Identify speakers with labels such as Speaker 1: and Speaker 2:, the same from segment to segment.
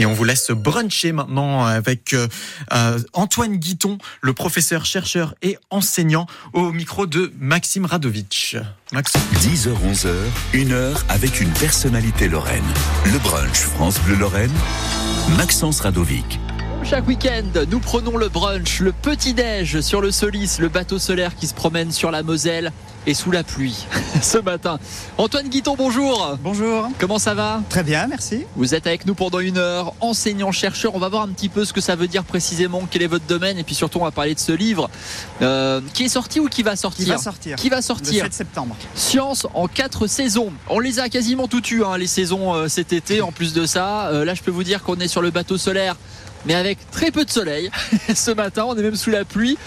Speaker 1: Et on vous laisse bruncher maintenant avec euh, euh, Antoine Guiton, le professeur, chercheur et enseignant au micro de Maxime Radovitch.
Speaker 2: Maxime. 10h-11h, une heure avec une personnalité lorraine. Le brunch France Bleu Lorraine, Maxence Radovic.
Speaker 3: Chaque week-end, nous prenons le brunch, le petit-déj sur le Solis, le bateau solaire qui se promène sur la Moselle et sous la pluie ce matin. Antoine Guiton, bonjour.
Speaker 4: Bonjour.
Speaker 3: Comment ça va?
Speaker 4: Très bien, merci.
Speaker 3: Vous êtes avec nous pendant une heure, enseignant, chercheur. On va voir un petit peu ce que ça veut dire précisément, quel est votre domaine, et puis surtout on va parler de ce livre euh, qui est sorti ou qui va sortir?
Speaker 4: Qui va sortir.
Speaker 3: Qui va sortir?
Speaker 4: Le 7 septembre.
Speaker 3: Science en quatre saisons. On les a quasiment toutes eues, hein, les saisons euh, cet été. En plus de ça, euh, là je peux vous dire qu'on est sur le bateau solaire mais avec très peu de soleil. Ce matin, on est même sous la pluie.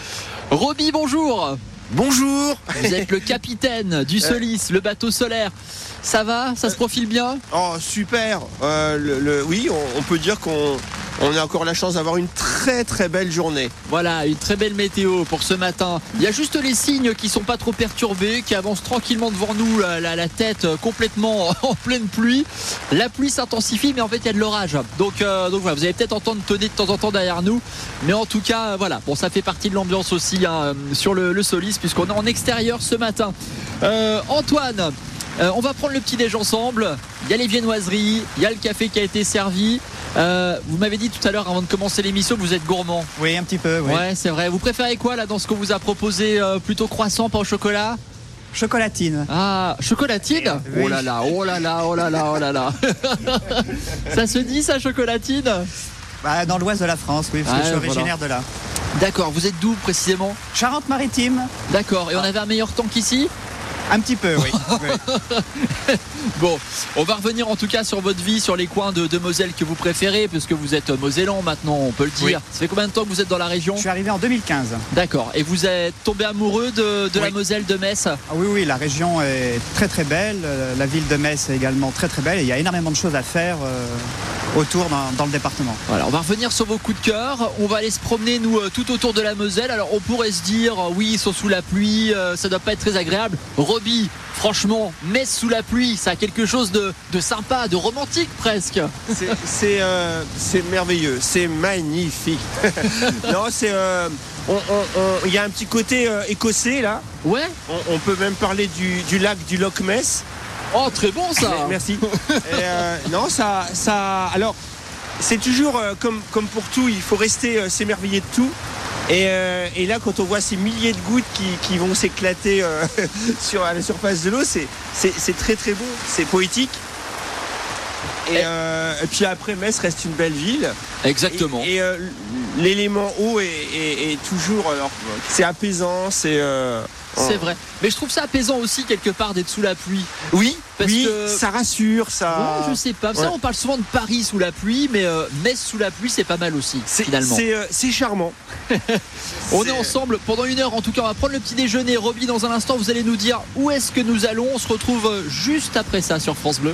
Speaker 3: Roby, bonjour.
Speaker 5: Bonjour.
Speaker 3: Vous êt le capitaine du Solis, le bateau solaire. Ça va? Ça se profile bien?
Speaker 5: Oh, super. Euh, le, oui, on, peut dire qu'on on a encore la chance d'avoir une très très belle journée.
Speaker 3: Voilà, une très belle météo pour ce matin. Il y a juste les signes qui sont pas trop perturbés, qui avancent tranquillement devant nous, la, la, tête complètement en pleine pluie. La pluie s'intensifie, mais en fait il y a de l'orage. Donc, euh, donc voilà, vous allez peut-être entendre tonner de temps en temps derrière nous, mais en tout cas, voilà. Bon, ça fait partie de l'ambiance aussi hein, sur le, le Solis, puisqu'on est en extérieur ce matin. Euh, Antoine. Euh, on va prendre le petit déj ensemble. Il y a les viennoiseries, il y a le café qui a été servi. Euh, vous m'avez dit tout à l'heure avant de commencer l'émission que vous êtes gourmand.
Speaker 4: Oui, un petit peu. Oui.
Speaker 3: Ouais, c'est vrai. Vous préférez quoi là dans ce qu'on vous a proposé euh, Plutôt croissant, pas au chocolat?
Speaker 4: Chocolatine.
Speaker 3: Ah, chocolatine? Oh là là, oh là là, oh là là, oh là là. ça se dit ça, chocolatine?
Speaker 4: Bah, Dans l'ouest de la France, oui, parce que je suis originaire de là.
Speaker 3: D'accord, vous êtes d'où précisément?
Speaker 4: Charente-Maritime.
Speaker 3: D'accord, et on avait un meilleur temps qu'ici?
Speaker 4: Un petit peu, oui.
Speaker 3: bon, on va revenir en tout cas sur votre vie, sur les coins de, Moselle que vous préférez, puisque vous êtes mosellan maintenant, on peut le dire. Ça fait combien de temps que vous êtes dans la région?
Speaker 4: Je suis arrivé en 2015.
Speaker 3: D'accord. Et vous êtes tombé amoureux de, la Moselle de Metz? Ah
Speaker 4: Oui, oui, la région est très très belle. Euh, la ville de Metz est également très très belle. il y a énormément de choses à faire. Euh, autour dans, le département.
Speaker 3: Voilà, on va revenir sur vos coups de cœur. On va aller se promener nous euh, tout autour de la Moselle. Alors on pourrait se dire oui ils sont sous la pluie, ça doit pas être très agréable. Roby, franchement, Metz sous la pluie, ça a quelque chose de, sympa, de romantique presque.
Speaker 5: Euh, c'est merveilleux, c'est magnifique. non, c'est. Euh, il y a un petit côté euh, écossais là.
Speaker 3: Ouais.
Speaker 5: On, peut même parler du, lac du Loch Ness.
Speaker 3: Oh, très bon ça.
Speaker 5: Merci. non, ça, ça. Alors, c'est toujours comme, comme pour tout, il faut rester s'émerveiller de tout. Euh, et, là, quand on voit ces milliers de gouttes qui, vont s'éclater euh, sur la surface de l'eau, c'est très très beau, c'est poétique. Euh, et, puis après, Metz reste une belle ville.
Speaker 3: Exactement.
Speaker 5: Et, l'élément eau est, toujours, c'est apaisant, c'est.
Speaker 3: C'est vrai. Mais je trouve ça apaisant aussi quelque part d'être sous la pluie.
Speaker 5: Oui, parce que ça rassure, ça.
Speaker 3: je sais pas. Ça, on parle souvent de Paris sous la pluie, mais euh, Metz sous la pluie, c'est pas mal aussi, finalement.
Speaker 5: Euh, c'est charmant.
Speaker 3: on est... ensemble pendant une heure. En tout cas, on va prendre le petit déjeuner. Roby, dans un instant, vous allez nous dire où est-ce que nous allons. On se retrouve euh, juste après ça sur France Bleu.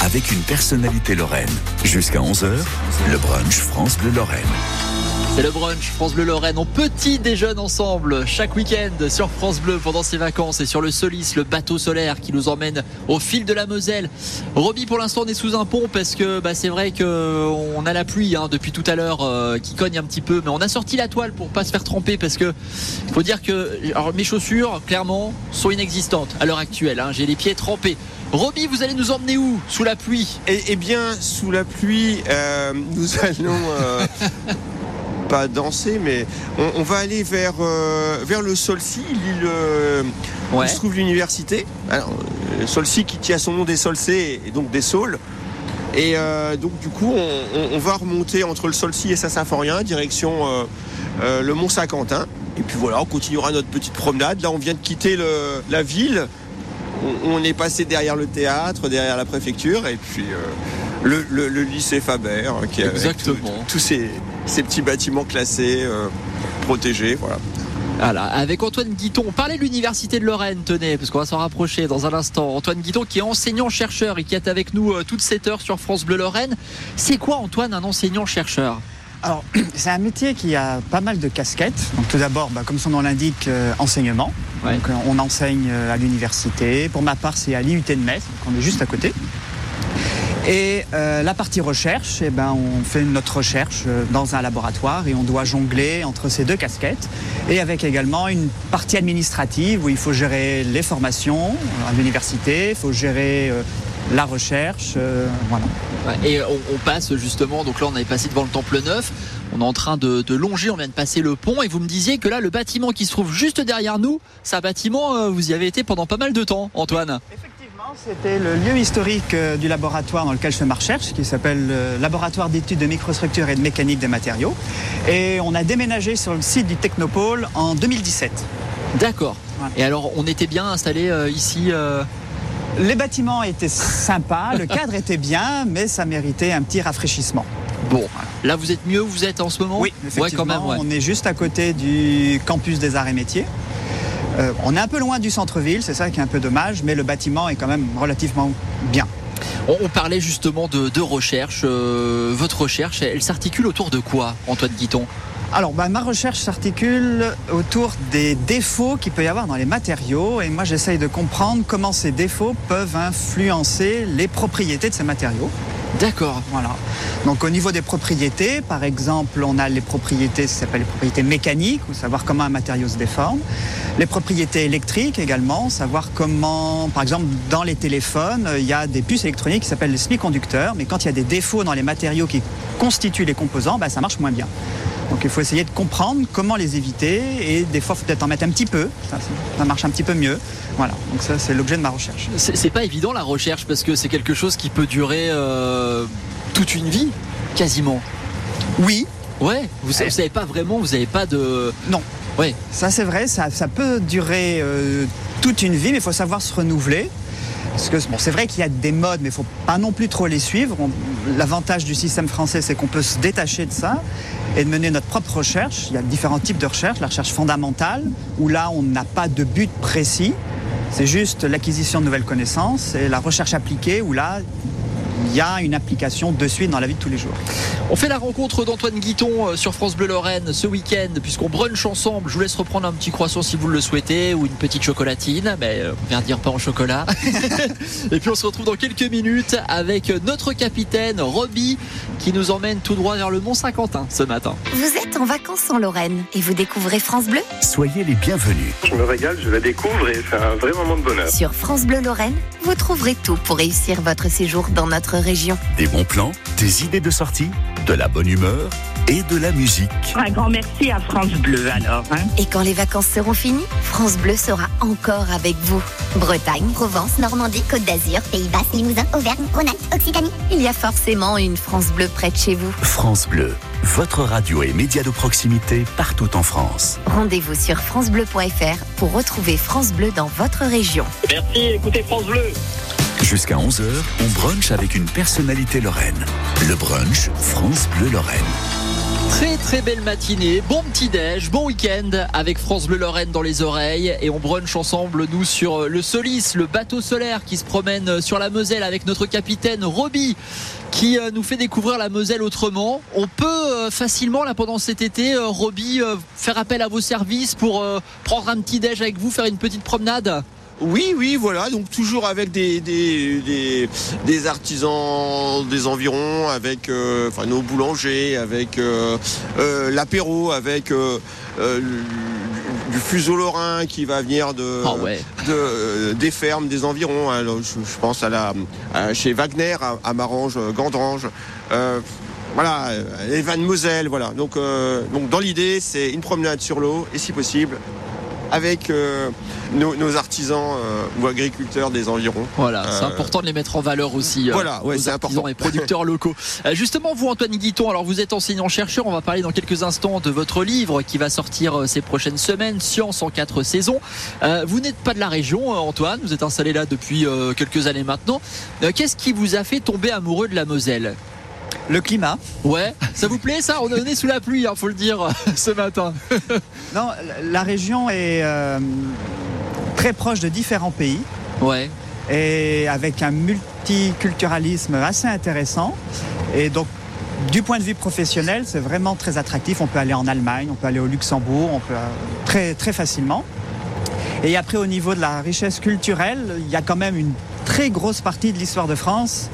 Speaker 2: Avec une personnalité lorraine. Jusqu'à 11h, le brunch France Bleu Lorraine.
Speaker 3: C'est le brunch France Bleu Lorraine. On petit déjeune ensemble chaque week-end sur France Bleu pendant ses vacances et sur le Solis, le bateau solaire qui nous emmène au fil de la Moselle. Roby, pour l'instant, on est sous un pont parce que bah, c'est vrai que on a la pluie hein, depuis tout à l'heure euh, qui cogne un petit peu, mais on a sorti la toile pour pas se faire tremper parce que faut dire que mes chaussures, clairement, sont inexistantes à l'heure actuelle. hein. J'ai les pieds trempés. Roby, vous allez nous emmener où? Sous la pluie?
Speaker 5: Eh eh bien, sous la pluie, euh, nous allons euh, pas danser, mais on, on va aller vers, euh, vers le Solcy, l'île où se trouve l'université. Alors, Solcy qui tient son nom des Solcés et donc des Saules. Et euh, donc du coup, on, on- on va remonter entre le Solcy et Saint-Symphorien, direction euh, euh, le Mont-Saint-Quentin. Et puis voilà, on continuera notre petite promenade. Là, on vient de quitter le- la ville. On, on est passé derrière le théâtre, derrière la préfecture, et puis euh, le, le- le lycée Faber, hein, qui
Speaker 3: Exactement.
Speaker 5: tous ces, ces petits bâtiments classés, euh, protégés. Voilà.
Speaker 3: Voilà, avec Antoine Guiton, on parlait de l'université de Lorraine, tenez, parce qu'on va s'en rapprocher dans un instant. Antoine Guiton qui est enseignant-chercheur et qui est avec nous euh, toute cette heure sur France Bleu Lorraine. C'est quoi Antoine un enseignant-chercheur?
Speaker 4: Alors, c'est un métier qui a pas mal de casquettes. Donc, tout d'abord, bah, comme son nom l'indique, euh, enseignement.
Speaker 3: Ouais.
Speaker 4: Donc, euh, on enseigne euh, à l'université. Pour ma part, c'est à l'IUT de Metz, donc on est juste à côté. Et euh, la partie recherche, eh ben, on fait notre recherche dans un laboratoire et on doit jongler entre ces deux casquettes. Et avec également une partie administrative où il faut gérer les formations à l'université, il faut gérer euh, la recherche. euh, voilà.
Speaker 3: Et on, on passe justement, donc là on avait passé devant le Temple Neuf, on est en train de, de longer, on vient de passer le pont et vous me disiez que là le bâtiment qui se trouve juste derrière nous, c'est un bâtiment, euh, vous y avez été pendant pas mal de temps Antoine.
Speaker 4: Effectivement, c'était le lieu historique euh, du laboratoire dans lequel je fais ma recherche, qui s'appelle le Laboratoire d'études de microstructure et de mécanique des matériaux. Et on a déménagé sur le site du Technopôle en 2017.
Speaker 3: D'accord.
Speaker 4: Voilà.
Speaker 3: Et alors on était bien installé euh, ici euh,
Speaker 4: Les bâtiments étaient sympas, le cadre était bien, mais ça méritait un petit rafraîchissement.
Speaker 3: Bon, là vous êtes mieux où vous êtes en ce moment
Speaker 4: Oui,
Speaker 3: Ouais,
Speaker 4: effectivement,
Speaker 3: quand même, ouais.
Speaker 4: on est juste à côté du campus des arts et métiers. Euh, on est un peu loin du centre-ville, c'est ça qui est un peu dommage, mais le bâtiment est quand même relativement bien.
Speaker 3: On, on parlait justement de, de recherche. euh, votre recherche, elle, elle s'articule autour de quoi, Antoine Guiton?
Speaker 4: Alors, bah, ma recherche s'articule autour des défauts qu'il peut y avoir dans les matériaux. Et moi, j'essaye de comprendre comment ces défauts peuvent influencer les propriétés de ces matériaux.
Speaker 3: D'accord.
Speaker 4: Voilà. Donc, au niveau des propriétés, par exemple, on a les propriétés, ça s'appelle les propriétés mécaniques, ou savoir comment un matériau se déforme. Les propriétés électriques également, savoir comment, par exemple, dans les téléphones, il y a des puces électroniques qui s'appellent les semi-conducteurs, mais quand il y a des défauts dans les matériaux qui constituent les composants, bah, ça marche moins bien. Donc il faut essayer de comprendre comment les éviter et des fois, il faut peut-être en mettre un petit peu. Ça, ça marche un petit peu mieux. Voilà, donc ça, c'est l'objet de ma recherche.
Speaker 3: C'est pas évident la recherche parce que c'est quelque chose qui peut durer euh, toute une vie, quasiment.
Speaker 4: Oui,
Speaker 3: Ouais, vous, vous savez pas vraiment, vous avez pas de.
Speaker 4: non.
Speaker 3: Ouais,
Speaker 4: Ça, c'est vrai, ça, ça peut durer euh, toute une vie, mais il faut savoir se renouveler. Parce que bon, c'est vrai qu'il y a des modes, mais il faut pas non plus trop les suivre. L'avantage du système français, c'est qu'on peut se détacher de ça et mener notre propre recherche. Il y a différents types de recherche. La recherche fondamentale, où là, on n'a pas de but précis. C'est juste l'acquisition de nouvelles connaissances. Et la recherche appliquée, où là, il y a une application de suite dans la vie de tous les jours.
Speaker 3: On fait la rencontre d'Antoine Guiton euh, sur France Bleu Lorraine ce week-end, puisqu'on brunch ensemble. Je vous laisse reprendre un petit croissant si vous le souhaitez, ou une petite chocolatine, mais euh, on vient dire pas en chocolat. Et puis on se retrouve dans quelques minutes avec notre capitaine Roby, qui nous emmène tout droit vers le Mont Saint-Quentin ce matin.
Speaker 6: Vous êtes en vacances en Lorraine et vous découvrez France Bleu?
Speaker 2: Soyez les bienvenus.
Speaker 7: Je me régale, je la découvre et c'est un vrai moment de bonheur.
Speaker 6: Sur France Bleu Lorraine, vous trouverez tout pour réussir votre séjour dans notre région.
Speaker 2: Des bons plans, des idées de sortie, de la bonne humeur et de la musique.
Speaker 8: Un grand merci à France Bleu alors. hein.
Speaker 6: Et quand les vacances seront finies, France Bleu sera encore avec vous. Bretagne,
Speaker 9: Provence, Normandie, Côte d'Azur, Pays Basque, Limousin, Auvergne, Rhône-Alpes, Occitanie.
Speaker 6: il y a forcément une France Bleu près de chez vous.
Speaker 2: France Bleu, votre radio et média de proximité partout en France.
Speaker 6: Rendez-vous sur francebleu.fr pour retrouver France Bleu dans votre région.
Speaker 7: Merci, écoutez France Bleu.
Speaker 2: Jusqu'à 11h, on brunch avec une personnalité lorraine. Le brunch France Bleu Lorraine.
Speaker 3: Très très belle matinée, bon petit déj, bon week-end avec France Bleu Lorraine dans les oreilles et on brunch ensemble nous sur le Solis, le bateau solaire qui se promène sur la Moselle avec notre capitaine Roby qui euh, nous fait découvrir la Moselle autrement. On peut euh, facilement là pendant cet été, euh, Roby, euh, faire appel à vos services pour euh, prendre un petit déj avec vous, faire une petite promenade?
Speaker 5: Oui, oui, voilà. Donc toujours avec des, des, des, des artisans des environs, avec euh, enfin, nos boulangers, avec euh, euh, l'apéro, avec du, fuseau lorrain qui va venir de,
Speaker 3: Ah ouais.
Speaker 5: de, des fermes des environs. hein. Alors, je, je pense à la, à- chez Wagner, à, à Marange, Gandrange. Voilà, les vannes Moselle, voilà. Donc, donc dans l'idée, c'est une promenade sur l'eau et si possible avec euh, nos, nos artisans euh, ou agriculteurs des environs.
Speaker 3: Voilà, c'est
Speaker 5: Euh,
Speaker 3: important de les mettre en valeur aussi.
Speaker 5: Voilà, ouais, c'est important.
Speaker 3: et producteurs locaux. Justement, vous, Antoine Guiton, alors vous êtes enseignant-chercheur. On va parler dans quelques instants de votre livre qui va sortir ces prochaines semaines, Science en quatre saisons. Vous n'êtes pas de la région, Antoine. Vous êtes installé là depuis quelques années maintenant. Qu'est-ce qui vous a fait tomber amoureux de la Moselle?
Speaker 4: Le climat,
Speaker 3: Ouais, ça vous plaît ça? On est sous la pluie, il faut le dire, ce matin.
Speaker 4: non, la- la région est euh, très proche de différents pays.
Speaker 3: Ouais.
Speaker 4: et avec un multiculturalisme assez intéressant. Et donc, du point de vue professionnel, c'est vraiment très attractif. On peut aller en Allemagne, on peut aller au Luxembourg, on peut euh, très très facilement. Et après, au niveau de la richesse culturelle, il y a quand même une très grosse partie de l'histoire de France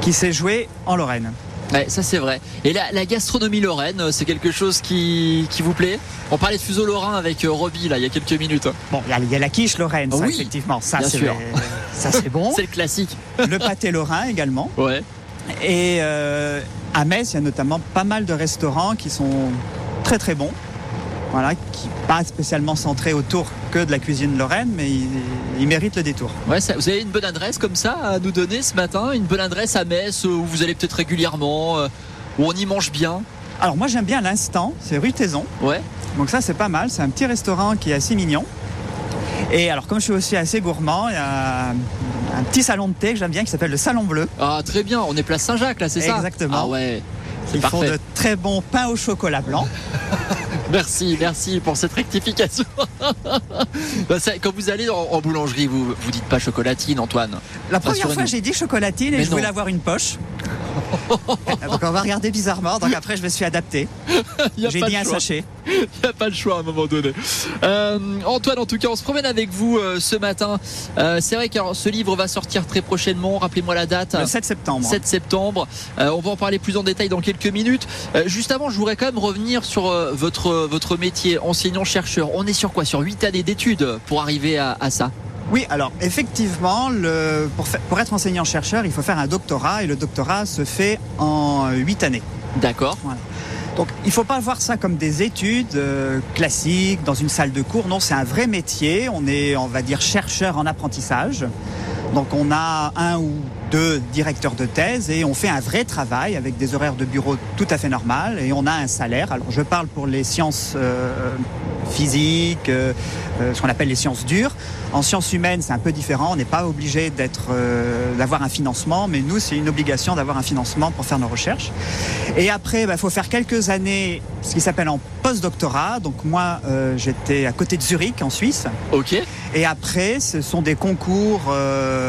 Speaker 4: qui s'est jouée en Lorraine.
Speaker 3: Ouais, ça c'est vrai. Et la, la gastronomie lorraine, euh, c'est quelque chose qui, qui vous plaît? On parlait de fuseau lorrain avec euh, Roby là il y a quelques minutes.
Speaker 4: Bon, il y a, il y a la quiche lorraine, ça,
Speaker 3: Oui,
Speaker 4: effectivement. Ça, c'est
Speaker 3: sûr.
Speaker 4: ça, c'est bon.
Speaker 3: C'est le classique.
Speaker 4: Le pâté lorrain également.
Speaker 3: Ouais.
Speaker 4: Et euh, à Metz, il y a notamment pas mal de restaurants qui sont très très bons. Voilà, qui pas spécialement centrés autour que de la cuisine lorraine, mais ils méritent le détour.
Speaker 3: Ouais, ça- vous avez une bonne adresse comme ça à nous donner ce matin Une bonne adresse à Metz euh, où vous allez peut-être régulièrement, euh, où on y mange bien?
Speaker 4: Alors moi j'aime bien l'instant, c'est rue Taison.
Speaker 3: Ouais.
Speaker 4: Donc ça c'est pas mal, c'est un petit restaurant qui est assez mignon. Et alors comme je suis aussi assez gourmand, il y a un, petit salon de thé que j'aime bien qui s'appelle le Salon Bleu.
Speaker 3: Ah, très bien, on est place Saint-Jacques là, c'est ça?
Speaker 4: Exactement.
Speaker 3: Ah ouais. C'est
Speaker 4: Ils font
Speaker 3: parfait.
Speaker 4: de très bons pains au chocolat blanc.
Speaker 3: Merci, merci pour cette rectification. Bah, quand vous allez en, en boulangerie, vous vous dites pas chocolatine, Antoine.
Speaker 4: La première fois, j'ai dit chocolatine et
Speaker 3: Mais
Speaker 4: je voulais avoir une poche. donc on va regarder bizarrement. Donc après, je me suis adapté. J'ai
Speaker 3: de
Speaker 4: un sachet.
Speaker 3: Il n'y a pas le choix à un moment donné. Euh, Antoine, en tout cas, on se promène avec vous euh, ce matin. Euh, c'est vrai que alors, ce livre va sortir très prochainement. Rappelez-moi la date.
Speaker 4: Le 7 septembre.
Speaker 3: 7 septembre. On va en parler plus en détail dans quelques minutes. Juste avant, je voudrais quand même revenir sur votre, votre métier, enseignant-chercheur. On est sur quoi? Sur 8 années d'études pour arriver à, à ça?
Speaker 4: Oui, alors effectivement, le, pour, fa- pour être enseignant-chercheur, il faut faire un doctorat et le doctorat se fait en 8 années.
Speaker 3: D'accord
Speaker 4: Donc il ne faut pas voir ça comme des études euh, classiques dans une salle de cours. Non, c'est un vrai métier. On est, on va dire, chercheur en apprentissage. Donc on a un ou deux directeurs de thèse et on fait un vrai travail avec des horaires de bureau tout à fait normal et on a un salaire. Alors je parle pour les sciences euh, physiques, euh, euh, ce qu'on appelle les sciences dures. En sciences humaines, c'est un peu différent. On n'est pas obligé d'être, euh, d'avoir un financement, mais nous, c'est une obligation d'avoir un financement pour faire nos recherches. Et après, il bah, faut faire quelques années, ce qui s'appelle en postdoctorat. Donc moi, j'étais à côté de Zurich, en Suisse.
Speaker 3: Ok.
Speaker 4: Et après, ce sont des concours. euh,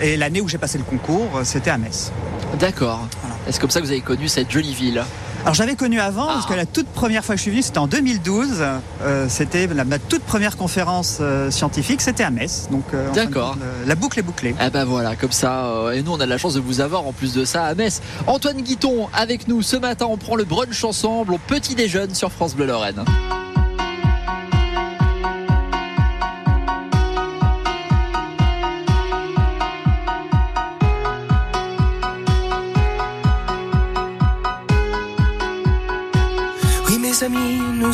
Speaker 4: et l'année où j'ai passé le concours, euh, c'était à Metz.
Speaker 3: D'accord. C'est comme ça que vous avez connu cette jolie ville.
Speaker 4: Alors j'avais connu avant, parce
Speaker 3: Ah.
Speaker 4: que la toute première fois que je suis venu, c'était en 2012. Euh, c'était la, ma toute première conférence euh, scientifique, c'était à Metz. Donc euh,
Speaker 3: D'accord.
Speaker 4: la boucle est bouclée.
Speaker 3: Ah bah voilà, comme ça, euh, et nous on a de la chance de vous avoir en plus de ça à Metz. Antoine Guiton avec nous ce matin, on prend le brunch ensemble au petit déjeuner sur France Bleu Lorraine.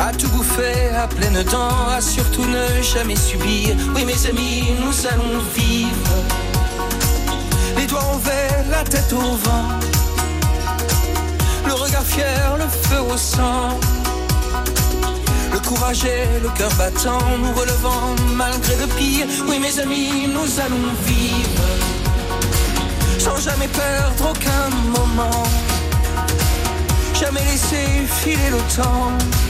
Speaker 10: à tout bouffer à pleines dents, à surtout ne jamais subir. Oui, mes amis, nous allons vivre. Les doigts envers, la tête au vent. Le regard fier, le feu au sang. Le courage et le cœur battant, nous relevant malgré le pire. Oui, mes amis, nous allons vivre. Sans jamais perdre aucun moment. Jamais laisser filer le temps.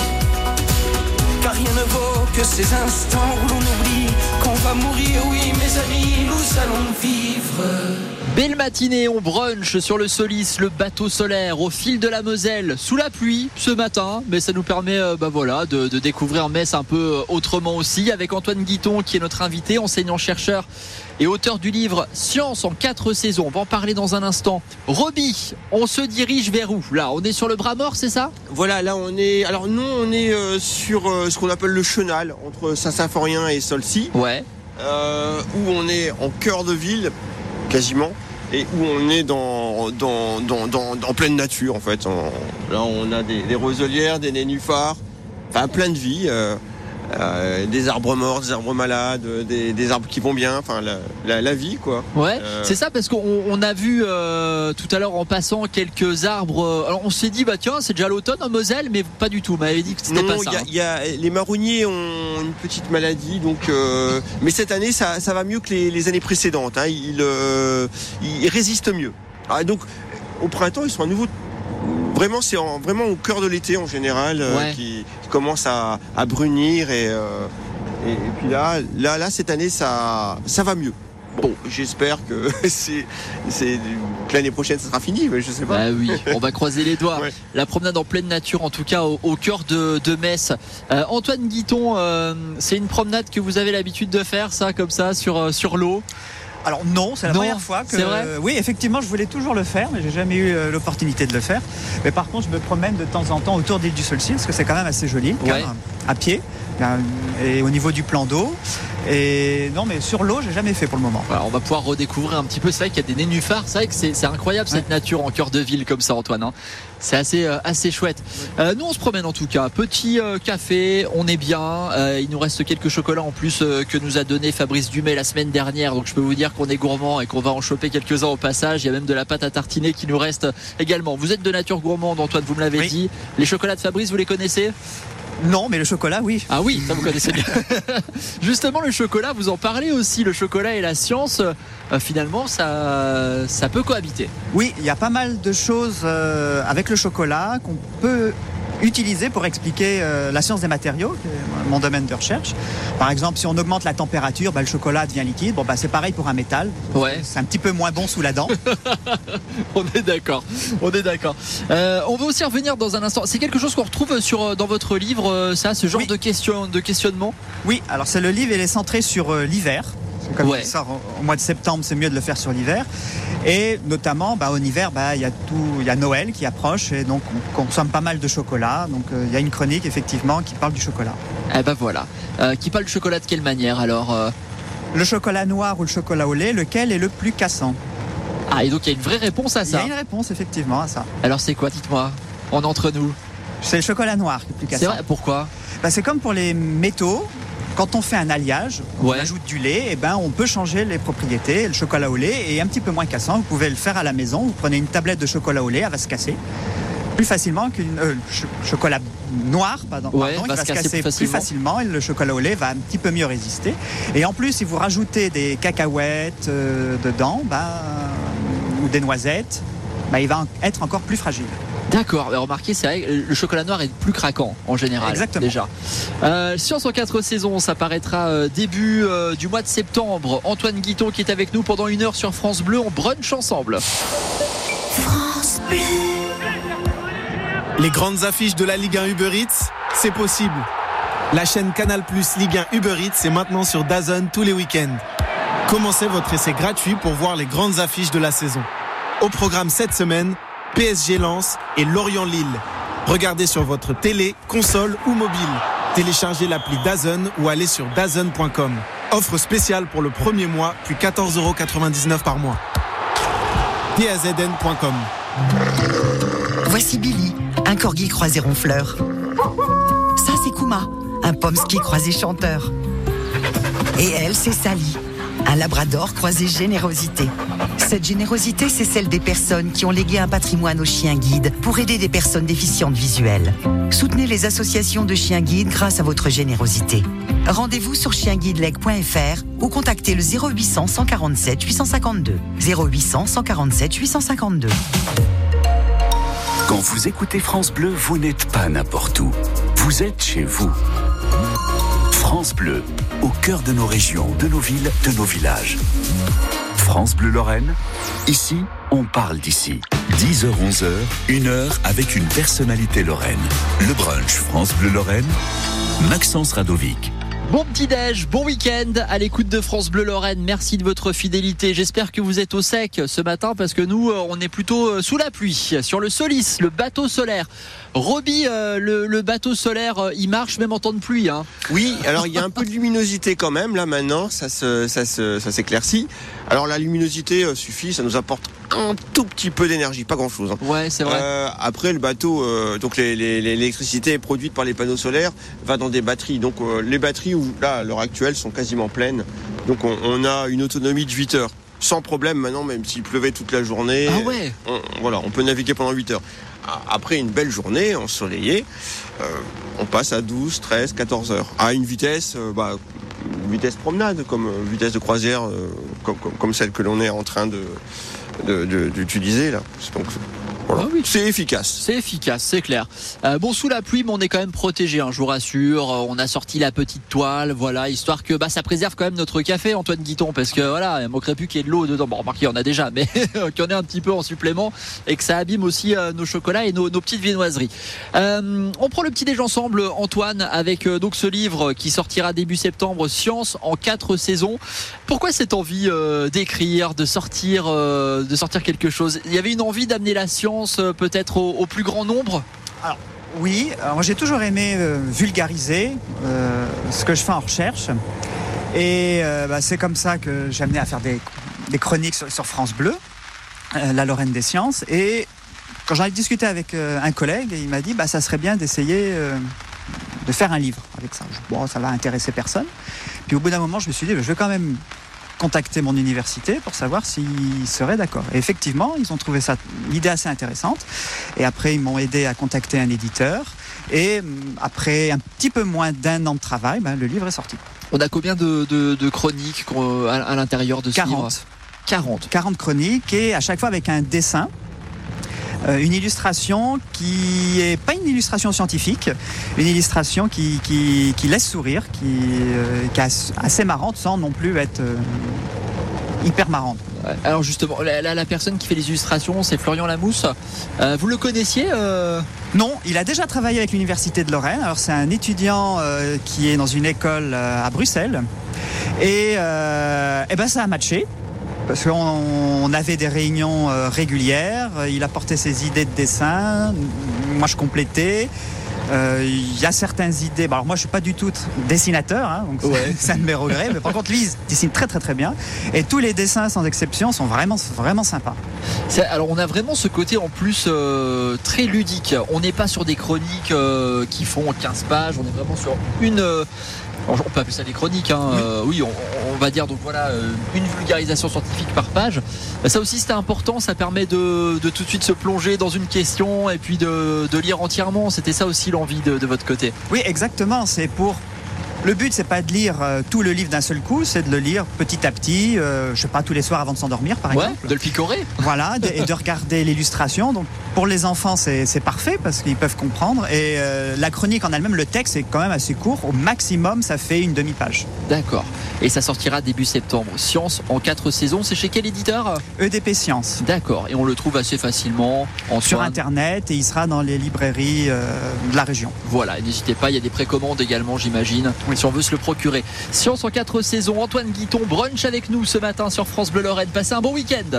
Speaker 10: Car rien ne vaut que ces instants où l'on oublie qu'on va mourir. Oui, mes amis, nous allons vivre.
Speaker 3: Belle matinée, on brunch sur le Solis, le bateau solaire au fil de la Moselle, sous la pluie ce matin, mais ça nous permet euh, bah de, de découvrir Metz un peu euh, autrement aussi avec Antoine Guiton qui est notre invité, enseignant-chercheur et auteur du livre Science en quatre saisons. On va en parler dans un instant. Roby, on se dirige vers où Là, on est sur le bras mort, c'est ça?
Speaker 5: Voilà, là on est. Alors nous on est euh, sur euh, ce qu'on appelle le chenal entre Saint-Symphorien et Solcy,
Speaker 3: Ouais.
Speaker 5: euh, où on est en cœur de ville, quasiment, et où on est dans, dans, dans, dans- en pleine nature en fait. Là on a des, des roselières, des nénuphars, enfin plein de vie. euh, euh, des arbres morts, des arbres malades, des, des arbres qui vont bien, enfin la, la- la vie quoi.
Speaker 3: Ouais,
Speaker 5: Euh,
Speaker 3: c'est ça parce qu'on on a vu euh, tout à l'heure en passant quelques arbres. euh, Alors on s'est dit bah tiens c'est déjà l'automne en Moselle, mais pas du tout. On m'avait dit que c'était pas ça.
Speaker 5: y a-
Speaker 3: hein.
Speaker 5: y a- les marronniers ont une petite maladie, donc. euh, mais cette année, ça, ça va mieux que les, les années précédentes. Hein, ils, euh, ils résistent mieux. Ah, donc, au printemps, ils sont à nouveau. Vraiment, c'est en- vraiment au cœur de l'été en général euh,
Speaker 3: Ouais.
Speaker 5: qui, qui commence à, à brunir et, euh, et, et puis là, là, là, cette année, ça, ça va mieux. Bon, j'espère que c'est, l'année prochaine, ça sera fini, mais je sais pas.
Speaker 3: Bah oui, on va croiser les doigts.
Speaker 5: Ouais.
Speaker 3: La promenade en pleine nature, en tout cas au, au cœur de, de Metz. Euh, Antoine Guiton, euh, c'est une promenade que vous avez l'habitude de faire, ça, comme ça, sur, sur l'eau?
Speaker 4: Alors non, c'est la
Speaker 3: Non,
Speaker 4: première fois que.
Speaker 3: c'est vrai
Speaker 4: oui, effectivement, je voulais toujours le faire, mais j'ai jamais eu euh, l'opportunité de le faire. Mais par contre, je me promène de temps en temps autour d'île du Solcy, parce que c'est quand même assez joli,
Speaker 3: Ouais.
Speaker 4: à pied, et au niveau du plan d'eau. Et non, mais sur l'eau, j'ai jamais fait pour le moment.
Speaker 3: On va pouvoir redécouvrir un petit peu. C'est vrai qu'il y a des nénuphars. C'est vrai que c'est incroyable cette nature en cœur de ville comme ça, Antoine. hein. C'est assez, euh, assez chouette. Euh, nous, on se promène en tout cas. Petit euh, café, on est bien. Il nous reste quelques chocolats en plus que nous a donné Fabrice Dumais la semaine dernière. Donc, je peux vous dire qu'on est gourmand et qu'on va en choper quelques-uns au passage. Il y a même de la pâte à tartiner qui nous reste également. Vous êtes de nature gourmande, Antoine, vous me l'avez
Speaker 4: Oui.
Speaker 3: dit. Les chocolats de Fabrice, vous les connaissez?
Speaker 4: Non, mais le chocolat, oui.
Speaker 3: Ah oui, ça vous connaissez bien. Justement, le chocolat, vous en parlez aussi. Le chocolat et la science, euh, finalement, ça, ça peut cohabiter.
Speaker 4: Oui, il y a pas mal de choses euh, avec le chocolat qu'on peut utiliser pour expliquer euh, la science des matériaux, qui est mon domaine de recherche. Par exemple, si on augmente la température, bah, le chocolat devient liquide. Bon, bah, c'est pareil pour un métal.
Speaker 3: Ouais.
Speaker 4: C'est un petit peu moins bon sous la dent.
Speaker 3: On est d'accord. On est d'accord. Euh, on va aussi revenir dans un instant. C'est quelque chose qu'on retrouve sur euh, dans votre livre, euh, ça, ce genre
Speaker 4: Oui.
Speaker 3: de question, de questionnement?
Speaker 4: Oui, alors c'est le livre, il est centré sur euh, l'hiver. Que Comme
Speaker 3: Ouais.
Speaker 4: sort au- mois de septembre, c'est mieux de le faire sur l'hiver. Et notamment, bah, en hiver, bah, il y a tout, il y a Noël qui approche et donc on consomme pas mal de chocolat. Donc euh, il y a une chronique effectivement qui parle du chocolat.
Speaker 3: Eh ben voilà. Euh, qui parle de chocolat de quelle manière alors euh
Speaker 4: Le chocolat noir ou le chocolat au lait, lequel est le plus cassant?
Speaker 3: Ah, et donc il y a une vraie réponse à
Speaker 4: Il y
Speaker 3: ça.
Speaker 4: a une réponse effectivement à ça.
Speaker 3: Alors c'est quoi Dites-moi. On entre nous?
Speaker 4: C'est le chocolat noir qui est le plus
Speaker 3: C'est
Speaker 4: cassant.
Speaker 3: vrai. Pourquoi?
Speaker 4: Bah, c'est comme pour les métaux. Quand on fait un alliage, on
Speaker 3: Ouais.
Speaker 4: ajoute du lait, et ben on peut changer les propriétés. Le chocolat au lait est un petit peu moins cassant. Vous pouvez le faire à la maison. Vous prenez une tablette de chocolat au lait, elle va se casser plus facilement qu'une euh, ch- chocolat noir, pardon,
Speaker 3: Ouais,
Speaker 4: pardon,
Speaker 3: va
Speaker 4: il
Speaker 3: se casser plus facilement.
Speaker 4: et le chocolat au lait va un petit peu mieux résister. Et en plus, si vous rajoutez des cacahuètes euh, dedans, ben, ou des noisettes, ben, il va être encore plus fragile.
Speaker 3: D'accord, mais remarquez, c'est vrai, que le chocolat noir est plus craquant en général.
Speaker 4: Exactement.
Speaker 3: Déjà. Euh, Science en quatre saisons, ça paraîtra euh, début euh, du mois de septembre. Antoine Guiton qui est avec nous pendant une heure sur France Bleu, on brunch ensemble.
Speaker 11: Les grandes affiches de la Ligue 1 Uber Eats, c'est possible. La chaîne Canal Plus Ligue 1 Uber Eats est maintenant sur DAZN tous les week-ends. Commencez votre essai gratuit pour voir les grandes affiches de la saison. Au programme cette semaine, PSG Lens et Lorient-Lille. Regardez sur votre télé, console ou mobile. Téléchargez l'appli DAZN ou allez sur DAZN.com. Offre spéciale pour le premier mois, puis 14,99€ par mois. DAZN.com.
Speaker 12: Voici Billy, un corgi croisé ronfleur. Ça, c'est Kuma, un pomsky croisé chanteur. Et elle, c'est Sally, un labrador croisé générosité. Cette générosité, c'est celle des personnes qui ont légué un patrimoine aux chiens guides pour aider des personnes déficientes visuelles. Soutenez les associations de chiens guides grâce à votre générosité. Rendez-vous sur chienguideleg.fr ou contactez le 0800 147 852. 0800 147 852.
Speaker 2: Quand vous écoutez France Bleu, vous n'êtes pas n'importe où. Vous êtes chez vous. France Bleu, au cœur de nos régions, de nos villes, de nos villages. France Bleu Lorraine, ici, on parle d'ici. 10h-11h, une heure avec une personnalité lorraine. Le brunch France Bleu Lorraine, Maxence Radovic.
Speaker 3: Bon petit déj, bon week-end à l'écoute de France Bleu Lorraine. Merci de votre fidélité. J'espère que vous êtes au sec ce matin parce que nous, euh, on est plutôt euh, sous la pluie sur le Solis, le bateau solaire. Roby, euh, le, le bateau solaire, euh, il marche même en temps de pluie. Hein.
Speaker 5: Oui, alors il y a un peu de luminosité quand même là maintenant, ça se, ça se, ça s'éclaircit. Alors la luminosité euh, suffit, ça nous apporte un tout petit peu d'énergie, pas grand chose.
Speaker 3: Ouais, c'est vrai.
Speaker 5: Après le bateau, donc les- les- les- l'électricité produite par les panneaux solaires va dans des batteries. Donc les batteries où, là à l'heure actuelle sont quasiment pleines. Donc on, on a une autonomie de 8 heures. Sans problème maintenant, même s'il pleuvait toute la journée.
Speaker 3: Ah ouais.
Speaker 5: on, voilà, on peut naviguer pendant 8 heures. Après une belle journée ensoleillée, euh, on passe à 12, 13, 14 heures. À une vitesse, euh, bah, une vitesse promenade, comme euh, vitesse de croisière, comme, comme- comme celle que l'on est en train de de- de- d'utiliser là. Donc Voilà. C'est efficace.
Speaker 3: C'est efficace, c'est clair. Euh, bon, sous la pluie, mais on est quand même protégé, hein, je vous rassure. Euh, On a sorti la petite toile, voilà, histoire que bah, ça préserve quand même notre café, Antoine Guiton, parce que voilà, il manquerait plus qu'il y ait de l'eau dedans. Bon, remarquez, il y en a déjà, mais qu'il y en ait un petit peu en supplément et que ça abîme aussi euh, nos chocolats et nos, nos petites viennoiseries. Euh, on prend le petit déj ensemble, Antoine, avec donc ce livre qui sortira début septembre, Science en quatre saisons. Pourquoi cette envie d'écrire, de sortir, de sortir quelque chose? Il y avait une envie d'amener la science euh, peut-être au, plus grand nombre.
Speaker 4: Alors, oui, moi j'ai toujours aimé euh, vulgariser euh, ce que je fais en recherche. Et bah, c'est comme ça que j'ai amené à faire des, chroniques sur, France Bleu, la Lorraine des sciences. Et quand j'en ai discuté avec un collègue, il m'a dit bah, ça serait bien d'essayer de faire un livre avec ça. Je- Bon, ça va intéresser personne. Puis au bout d'un moment, je me suis dit bah, je vais quand même contacter mon université pour savoir s'ils seraient d'accord. Et effectivement, ils ont trouvé ça l'idée assez intéressante. Et après, ils m'ont aidé à contacter un éditeur. Et hum, après un petit peu moins d'un an de travail, ben, le livre est sorti.
Speaker 3: On a combien de, de- de chroniques à, à l'intérieur de ce
Speaker 4: 40.
Speaker 3: livre 40.
Speaker 4: 40 chroniques et à chaque fois avec un dessin. Euh, une illustration qui est pas une illustration scientifique, une illustration qui, qui, qui laisse sourire, qui, euh, qui est as- assez marrante sans non plus être euh, hyper marrante.
Speaker 3: Alors justement, la, la- la personne qui fait les illustrations, c'est Florian Lamousse. Euh, vous le connaissiez
Speaker 4: Non, il a déjà travaillé avec l'Université de Lorraine. Alors c'est un étudiant qui est dans une école à Bruxelles. Et, euh, eh ben ça a matché. Parce qu'on on avait des réunions euh, régulières, il apportait ses idées de dessin, moi je complétais. Euh, Il y a certaines idées. Alors moi, je suis pas du tout dessinateur, hein, donc c'est- c'est un de mes regrets. Mais par contre, lui, il dessine très très très bien. Et tous les dessins, sans exception, sont vraiment vraiment sympas.
Speaker 3: Alors on a vraiment ce côté en plus euh, très ludique. On n'est pas sur des chroniques euh, qui font 15 pages, on est vraiment sur une... on peut appeler ça des chroniques, hein, oui, on va dire donc voilà euh, une vulgarisation scientifique par page. Bah, Ça aussi c'est important, ça permet de, tout de suite se plonger dans une question et puis de, lire entièrement. C'était ça aussi l'envie de votre côté.
Speaker 4: Oui, exactement. C'est pour. Le but, c'est pas de lire euh, tout le livre d'un seul coup, c'est de le lire petit à petit, euh, je sais pas, tous les soirs avant de s'endormir, par
Speaker 3: Ouais,
Speaker 4: exemple.
Speaker 3: de le picorer.
Speaker 4: Voilà, de- et de regarder l'illustration. Donc, pour les enfants, c'est parfait parce qu'ils peuvent comprendre. Et euh, la chronique en elle-même, le texte est quand même assez court. Au maximum, ça fait une demi-page.
Speaker 3: D'accord. Et ça sortira début septembre. Science en quatre saisons. C'est chez quel éditeur?
Speaker 4: EDP Science.
Speaker 3: D'accord. Et on le trouve assez facilement en
Speaker 4: Sur Internet et il sera dans les librairies euh, de la région.
Speaker 3: Voilà, et n'hésitez pas, il y a des précommandes également, j'imagine, si on veut se le procurer. Science en quatre saisons, Antoine Guiton, brunch avec nous ce matin sur France Bleu Lorraine. Passez un bon week-end.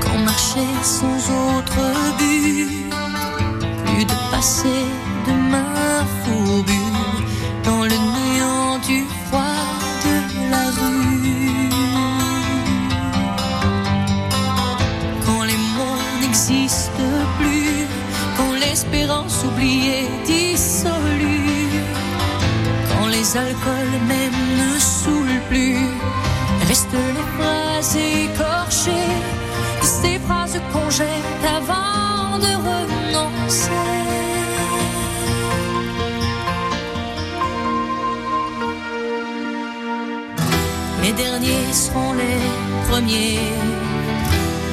Speaker 13: Quand marcher sans autre but, plus de passé oubliée dissolue, quand les alcools même ne saoulent plus, restent les phrases écorchées, ces phrases qu'on jette avant de renoncer. Les derniers seront les premiers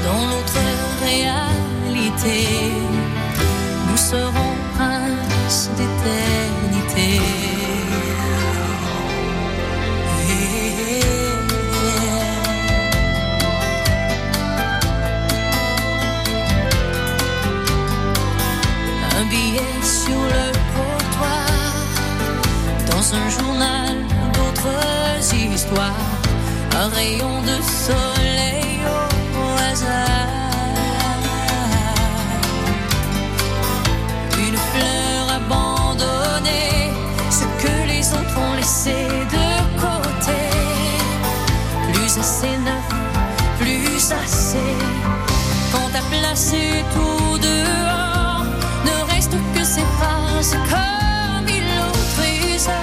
Speaker 13: dans notre réalité. Princes d'éternité. Un billet sur le trottoir, dans un journal d'autres histoires, un rayon de soleil au hasard, laissé de côté, plus assez neuf, plus assez, quand t'as placé tout dehors, ne reste que ces phrases comme il au trésor.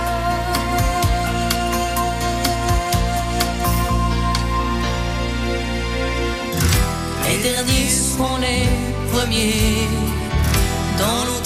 Speaker 13: Les serons les premiers dans notre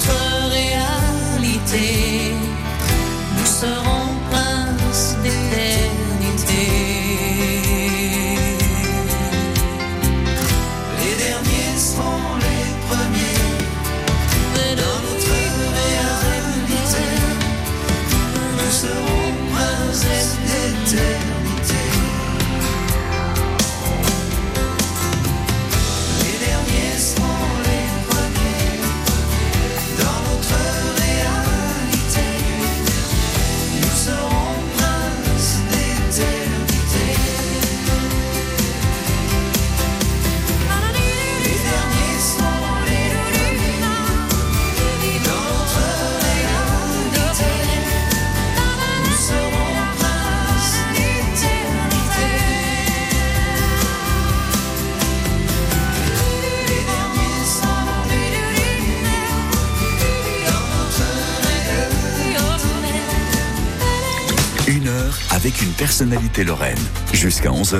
Speaker 2: personnalité lorraine. Jusqu'à 11h,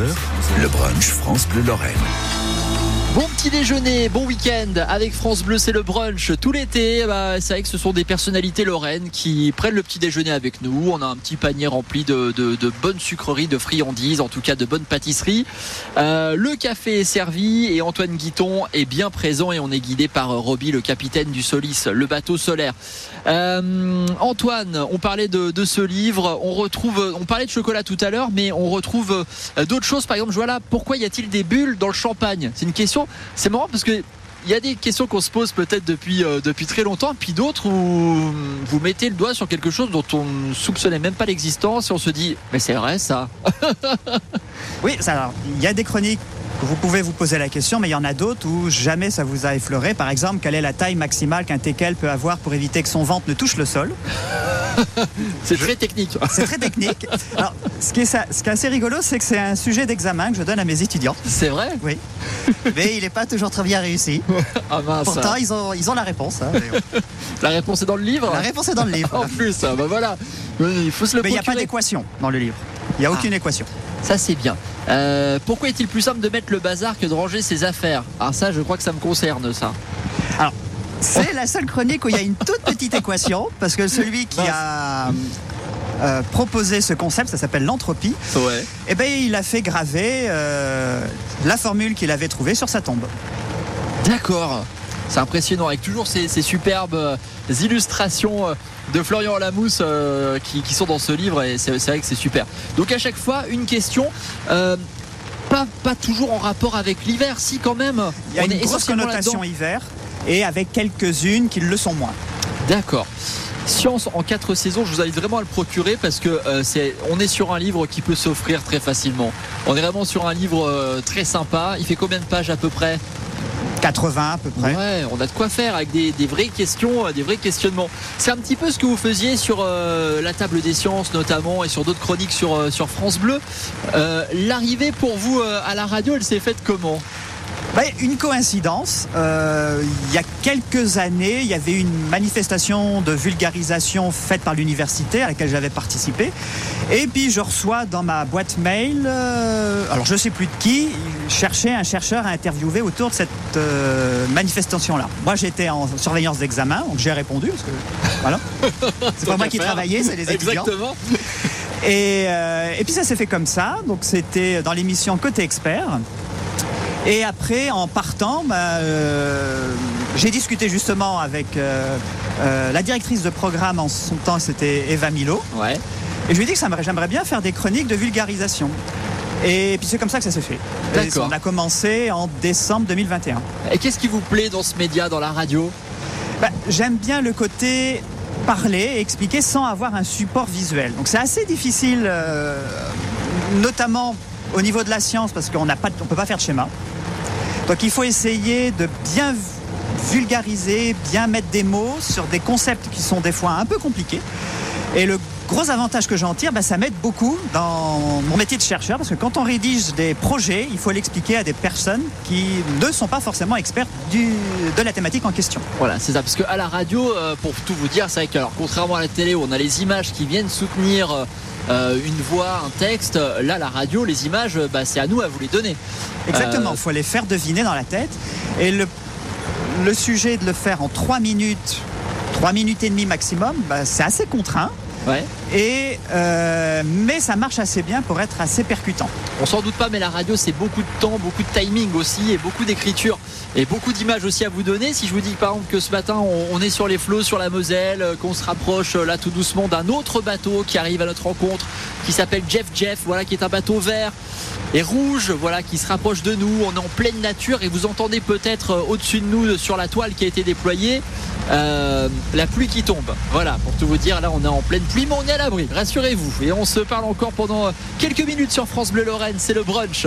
Speaker 2: le brunch France Bleu Lorraine.
Speaker 3: Petit déjeuner, bon week-end avec France Bleu, c'est le brunch tout l'été. Bah, c'est vrai que ce sont des personnalités lorraines qui prennent le petit déjeuner avec nous. On a un petit panier rempli de, bonnes sucreries, de friandises, en tout cas de bonnes pâtisseries. Euh, le café est servi et Antoine Guiton est bien présent et on est guidé par Roby, le capitaine du Solis, le bateau solaire. Euh, Antoine, on parlait de, ce livre, on retrouve, on parlait de chocolat tout à l'heure, mais on retrouve euh, d'autres choses. Par exemple, je pourquoi y a-t-il des bulles dans le champagne? C'est une question. C'est marrant parce que il y a des questions qu'on se pose peut-être depuis, euh, depuis très longtemps, puis d'autres où vous mettez le doigt sur quelque chose dont on ne soupçonnait même pas l'existence et on se dit, mais c'est vrai ça.
Speaker 4: Oui, il y a des chroniques que vous pouvez vous poser la question, mais il y en a d'autres où jamais ça vous a effleuré. Par exemple, quelle est la taille maximale qu'un teckel peut avoir pour éviter que son ventre ne touche le sol?
Speaker 3: C'est très technique.
Speaker 4: C'est très technique. Alors, ce qui est, ça- ce qui est assez rigolo, c'est que c'est un sujet d'examen que je donne à mes étudiants.
Speaker 3: C'est vrai?
Speaker 4: Oui. Mais il n'est pas toujours très bien réussi.
Speaker 3: Ah mince.
Speaker 4: Pourtant, ils ont, ils ont la réponse. hein.
Speaker 3: La réponse est dans le livre?
Speaker 4: La réponse est dans le livre.
Speaker 3: En plus, ah bah voilà. Il faut se le
Speaker 4: Mais il n'y a pas d'équation dans le livre. Il n'y a aucune équation.
Speaker 3: Ça c'est bien. Euh, pourquoi est-il plus simple de mettre le bazar que de ranger ses affaires? Ah ça, je crois que ça me concerne ça.
Speaker 4: Alors, c'est la seule chronique où il y a une toute petite équation, parce que celui qui a euh, proposé ce concept, ça s'appelle l'entropie,
Speaker 3: Ouais.
Speaker 4: eh ben, il a fait graver euh, la formule qu'il avait trouvée sur sa tombe.
Speaker 3: D'accord. C'est impressionnant avec toujours ces, ces superbes euh, illustrations de Florian Lamousse euh, qui, qui sont dans ce livre et c'est vrai que c'est super. Donc à chaque fois une question. euh, pas, pas toujours en rapport avec l'hiver, si quand même.
Speaker 4: Il y a
Speaker 3: On
Speaker 4: une
Speaker 3: est
Speaker 4: grosse connotation hiver, et avec quelques-unes qui le sont moins.
Speaker 3: D'accord. Science en quatre saisons, je vous invite vraiment à le procurer parce que euh, c'est, on est sur un livre qui peut s'offrir très facilement. On est vraiment sur un livre euh, très sympa. Il fait combien de pages à peu près?
Speaker 4: 80 à peu près.
Speaker 3: Ouais, on a de quoi faire avec des, des vraies questions, euh, des vrais questionnements. C'est un petit peu ce que vous faisiez sur euh, la table des sciences notamment et sur d'autres chroniques sur, sur France Bleu. L'arrivée pour vous à la radio, elle s'est faite comment?
Speaker 4: Ben, une coïncidence. Euh, il y a quelques années, il y avait une manifestation de vulgarisation faite par l'université à laquelle j'avais participé. Et puis je reçois dans ma boîte mail, euh, alors je sais plus de qui, chercher un chercheur à interviewer autour de cette euh, manifestation-là. Moi j'étais en surveillance d'examen, donc j'ai répondu parce que voilà. C'est pas moi qui travaillais, c'est les étudiants.
Speaker 3: Exactement.
Speaker 4: Et, euh, et puis ça s'est fait comme ça. Donc c'était dans l'émission Côté Expert. Et après, en partant, bah, euh, j'ai discuté justement avec euh, euh, la directrice de programme en son temps, c'était Eva Milo.
Speaker 3: Ouais.
Speaker 4: Et je lui ai dit que j'aimerais bien faire des chroniques de vulgarisation. Et puis c'est comme ça que ça s'est fait. On a commencé en décembre 2021.
Speaker 3: Et qu'est-ce qui vous plaît dans ce média, dans la radio?
Speaker 4: Bah, J'aime bien le côté parler et expliquer sans avoir un support visuel. Donc c'est assez difficile, euh, notamment au niveau de la science, parce qu'on on peut pas faire de schéma. Donc il faut essayer de bien vulgariser, bien mettre des mots sur des concepts qui sont des fois un peu compliqués. Et le gros avantage que j'en tire, bah, ça m'aide beaucoup dans mon métier de chercheur, parce que quand on rédige des projets, il faut l'expliquer à des personnes qui ne sont pas forcément expertes du- de la thématique en question.
Speaker 3: Voilà, c'est ça. Parce qu'à la radio, euh, pour tout vous dire, c'est vrai que alors, contrairement à la télé où on a les images qui viennent soutenir euh, euh, une voix, un texte. Là, la radio, les images, bah, c'est à nous à vous les donner.
Speaker 4: Exactement, il
Speaker 3: Euh,
Speaker 4: faut les faire deviner dans la tête. Et le, le sujet de le faire en 3 minutes, 3 minutes et demie maximum, bah, c'est assez contraint.
Speaker 3: Ouais.
Speaker 4: Euh, mais ça marche assez bien pour être assez percutant.
Speaker 3: On s'en doute pas, mais la radio, c'est beaucoup de temps, beaucoup de timing aussi, et beaucoup d'écriture, et beaucoup d'images aussi à vous donner. Si je vous dis par exemple que ce matin, on, est sur les flots, sur la Moselle, euh, qu'on se rapproche euh, là tout doucement d'un autre bateau qui arrive à notre rencontre, qui s'appelle Jeff Jeff, voilà, qui est un bateau vert et rouge, voilà, qui se rapproche de nous. On est en pleine nature et vous entendez peut-être au-dessus de nous, sur la toile qui a été déployée, la pluie qui tombe. Voilà, pour tout vous dire, là, on est en pleine pluie, mais on est à Rassurez-vous. Et on se parle encore pendant euh, quelques minutes sur France Bleu Lorraine. C'est le brunch.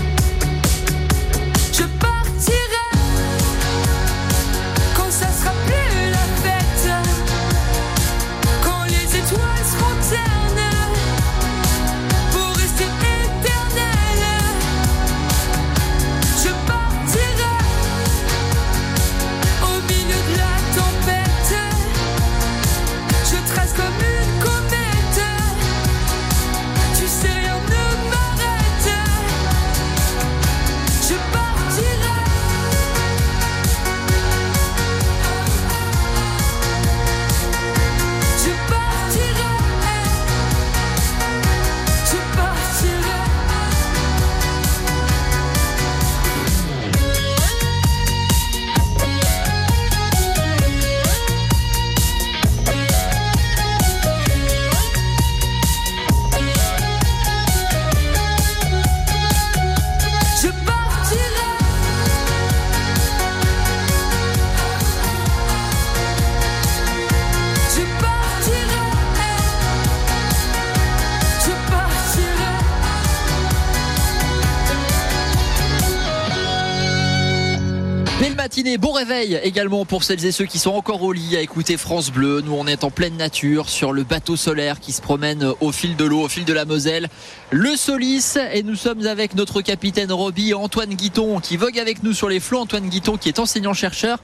Speaker 3: Bon réveil également pour celles et ceux qui sont encore au lit à écouter France Bleu. Nous, on est en pleine nature sur le bateau solaire qui se promène au fil de l'eau, au fil de la Moselle. Le Solis, et nous sommes avec notre capitaine Roby, Antoine Guiton, qui vogue avec nous sur les flots. Antoine Guiton, qui est enseignant-chercheur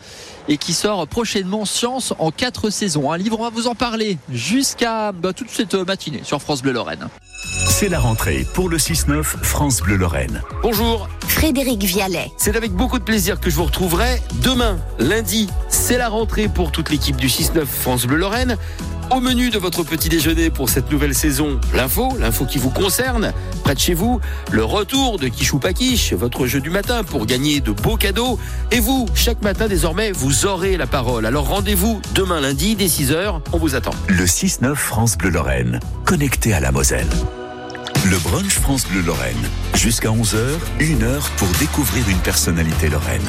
Speaker 3: et qui sort prochainement Science en quatre saisons. Un livre, on va vous en parler jusqu'à bah, toute cette matinée sur France Bleu Lorraine.
Speaker 2: C'est la rentrée pour le 6-9 France Bleu Lorraine.
Speaker 14: Bonjour,
Speaker 6: Frédéric Vialet.
Speaker 14: c'est avec beaucoup de plaisir que je vous retrouverai demain, lundi. C'est la rentrée pour toute l'équipe du 6-9 France Bleu Lorraine. Au menu de votre petit déjeuner pour cette nouvelle saison, l'info, l'info qui vous concerne, près de chez vous, le retour de Quichou Paquiche, votre jeu du matin pour gagner de beaux cadeaux. Et vous, chaque matin désormais, vous aurez la parole. Alors rendez-vous demain lundi dès 6h, on vous attend.
Speaker 2: Le 6-9 France Bleu Lorraine, connecté à la Moselle. Le brunch France Bleu Lorraine. Jusqu'à 11h, une heure pour découvrir une personnalité lorraine.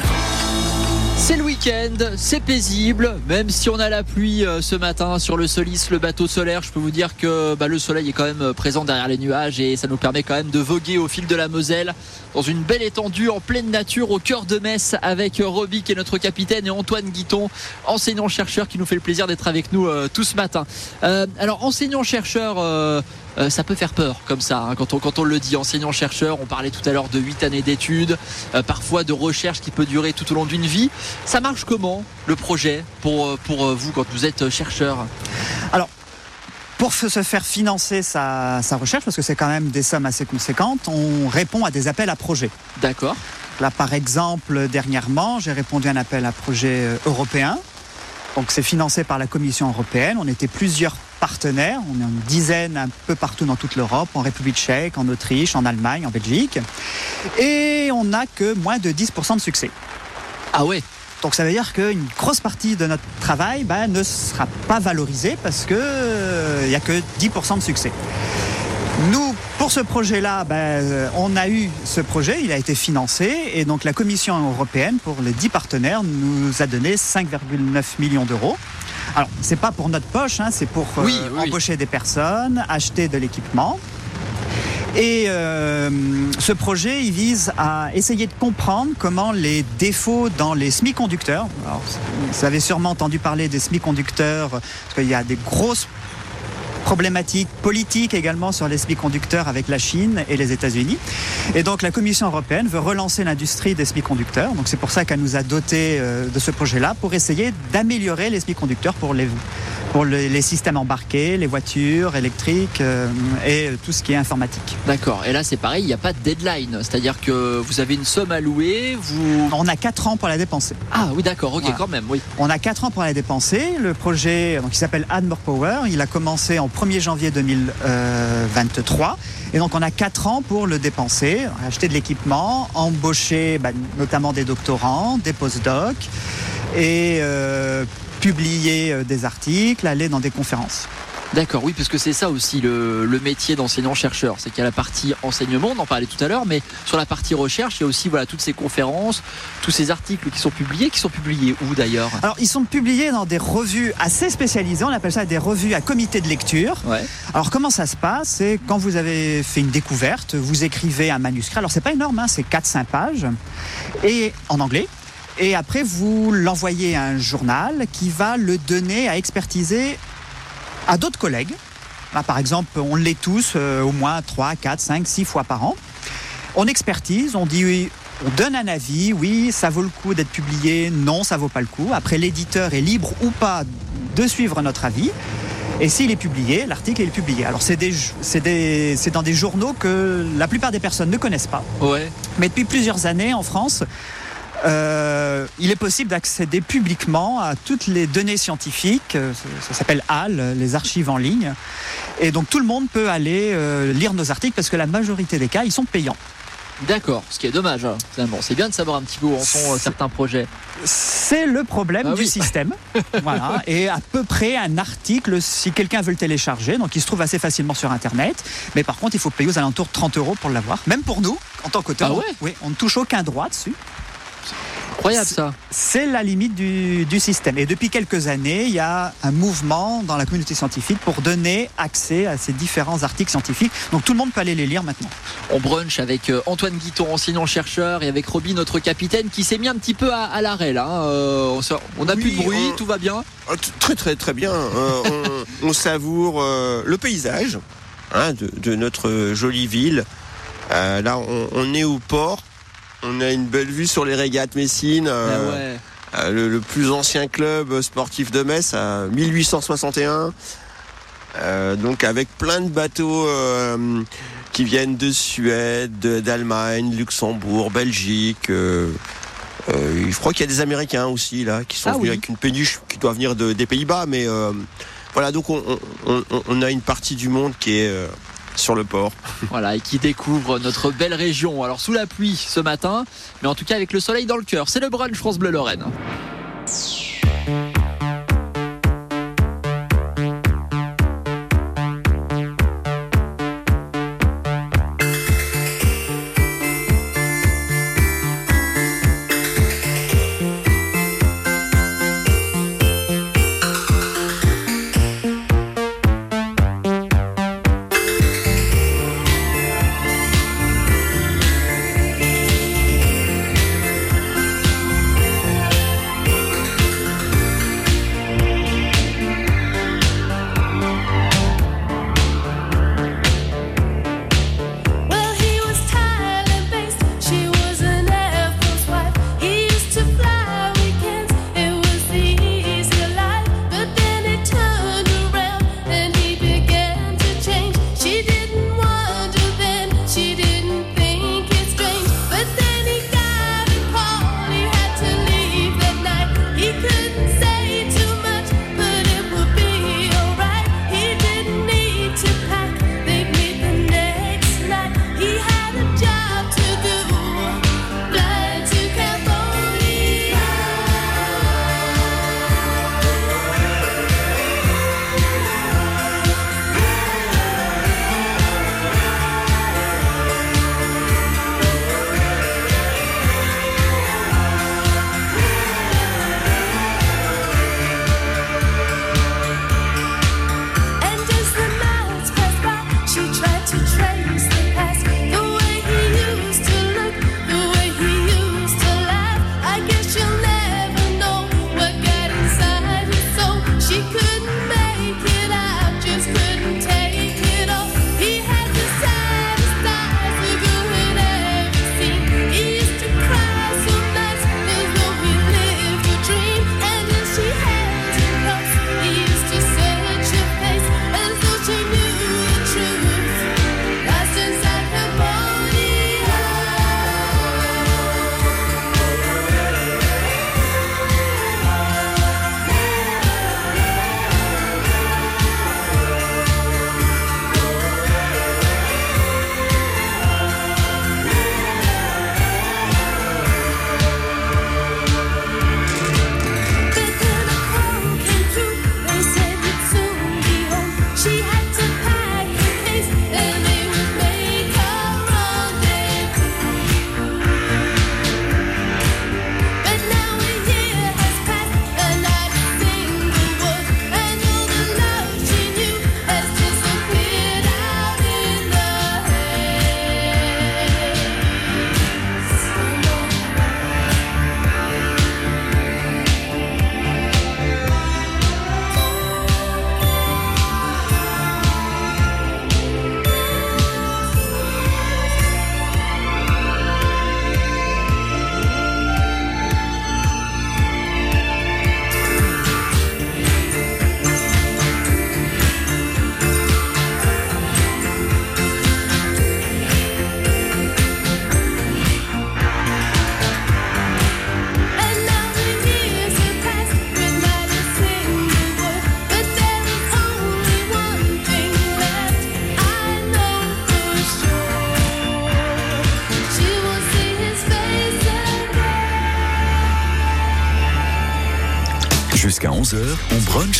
Speaker 3: C'est le week-end, c'est paisible, même si on a la pluie euh, ce matin sur le Solis, le bateau solaire. Je peux vous dire que bah, le soleil est quand même euh, présent derrière les nuages et ça nous permet quand même de voguer au fil de la Moselle dans une belle étendue en pleine nature au cœur de Metz avec euh, Roby qui est notre capitaine et Antoine Guiton, enseignant-chercheur qui nous fait le plaisir d'être avec nous tout ce matin. alors enseignant-chercheur, ça peut faire peur comme ça hein, quand, on, quand on le dit enseignant-chercheur. On parlait tout à l'heure de 8 années d'études, parfois de recherche qui peut durer tout au long d'une vie. Ça marche comment le projet pour, euh, pour euh, vous quand vous êtes chercheur
Speaker 4: Alors, pour se faire financer sa, recherche, parce que c'est quand même des sommes assez conséquentes, on répond à des appels à projets.
Speaker 3: D'accord.
Speaker 4: Là, par exemple, dernièrement, j'ai répondu à un appel à projet euh, européen. Donc, c'est financé par la Commission européenne. On était plusieurs partenaires. On est une dizaine un peu partout dans toute l'Europe, en République tchèque, en Autriche, en Allemagne, en Belgique. Et on n'a que moins de 10% de succès.
Speaker 3: Ah ouais?
Speaker 4: Donc ça veut dire qu'une grosse partie de notre travail ben, ne sera pas valorisée parce qu'il n'y a que 10% de succès. Nous, pour ce projet-là, ben, on a eu ce projet, il a été financé et donc la Commission européenne, pour les 10 partenaires, nous a donné 5,9 millions d'euros. Alors, c'est pas pour notre poche, hein, c'est pour euh, embaucher des personnes, acheter de l'équipement. Et euh, ce projet, il vise à essayer de comprendre comment les défauts dans les semi-conducteurs, vous avez sûrement entendu parler des semi-conducteurs, parce qu'il y a des grosses problématiques politiques également sur les semi-conducteurs avec la Chine et les États-Unis. Et donc la Commission européenne veut relancer l'industrie des semi-conducteurs. Donc c'est pour ça qu'elle nous a doté euh, de ce projet-là pour essayer d'améliorer les semi-conducteurs pour les pour les systèmes embarqués, les voitures électriques euh, et tout ce qui est informatique.
Speaker 3: D'accord. Et là, c'est pareil, il n'y a pas de deadline. C'est-à-dire que vous avez une somme à louer, vous...
Speaker 4: On a 4 ans pour la dépenser.
Speaker 3: Ah oui, d'accord, ok, quand même, oui.
Speaker 4: On a 4 ans pour la dépenser. Le projet, donc, qui s'appelle Admore Power, il a commencé en 1er janvier 2023. Et donc, on a 4 ans pour le dépenser, acheter de l'équipement, embaucher bah, notamment des doctorants, des postdocs et euh, publier euh, des articles, aller dans des conférences.
Speaker 3: D'accord, oui, parce que c'est ça aussi le, métier d'enseignant-chercheur. C'est qu'il y a la partie enseignement, on en parlait tout à l'heure, mais sur la partie recherche, il y a aussi voilà, toutes ces conférences, tous ces articles qui sont publiés, qui sont publiés où d'ailleurs?
Speaker 4: Alors, ils sont publiés dans des revues assez spécialisées, on appelle ça des revues à comité de lecture.
Speaker 3: Ouais.
Speaker 4: Alors, comment ça se passe? C'est quand vous avez fait une découverte, vous écrivez un manuscrit. Alors, c'est pas énorme, hein, c'est 4-5 pages, et en anglais. Et après, vous l'envoyez à un journal qui va le donner à expertiser à d'autres collègues. par exemple, on l'est tous euh, au moins 3, 4, 5, 6 fois par an. On expertise, on dit oui, on donne un avis, oui, ça vaut le coup d'être publié, non, ça vaut pas le coup. Après, l'éditeur est libre ou pas de suivre notre avis. Et s'il est publié, l'article est publié. Alors c'est dans des journaux que la plupart des personnes ne connaissent pas.
Speaker 3: Ouais.
Speaker 4: Mais depuis plusieurs années en France, euh, il est possible d'accéder publiquement à toutes les données scientifiques. Euh, ça, s'appelle HAL, les archives en ligne. Et donc tout le monde peut aller euh, lire nos articles parce que la majorité des cas, ils sont payants.
Speaker 3: D'accord, ce qui est dommage. Hein, c'est bien de savoir un petit peu où en sont certains projets.
Speaker 4: C'est le problème ah du système. voilà. Et à peu près un article, si quelqu'un veut le télécharger, donc il se trouve assez facilement sur Internet. Mais par contre, il faut payer aux alentours de 30 euros pour l'avoir. Même pour nous, en tant qu'auteur.
Speaker 3: Ah
Speaker 4: oui, on ne touche aucun droit dessus.
Speaker 3: Incroyable ça.
Speaker 4: C'est la limite du, système. Et depuis quelques années, il y a un mouvement dans la communauté scientifique pour donner accès à ces différents articles scientifiques. Donc tout le monde peut aller les lire maintenant.
Speaker 3: On brunch avec euh, Antoine Guiton, enseignant-chercheur, et avec Roby, notre capitaine, qui s'est mis un petit peu à, l'arrêt là. Hein. Euh, on n'a plus de bruit, tout va bien.
Speaker 5: Très très très bien. Euh, on, savoure le paysage hein, de, notre jolie ville. là, on est au port on a une belle vue sur les régates Messines.
Speaker 3: Euh,
Speaker 5: ah euh, le, plus ancien club sportif de Metz, à 1861. Euh, donc avec plein de bateaux qui viennent de Suède, d'Allemagne, Luxembourg, Belgique. je crois qu'il y a des Américains aussi là qui sont ah venus avec une péniche qui doit venir des Pays-Bas, mais voilà donc on, a une partie du monde qui est sur le port.
Speaker 3: Voilà, et qui découvre notre belle région. Alors sous la pluie ce matin, mais en tout cas avec le soleil dans le cœur. C'est le brunch France Bleu Lorraine.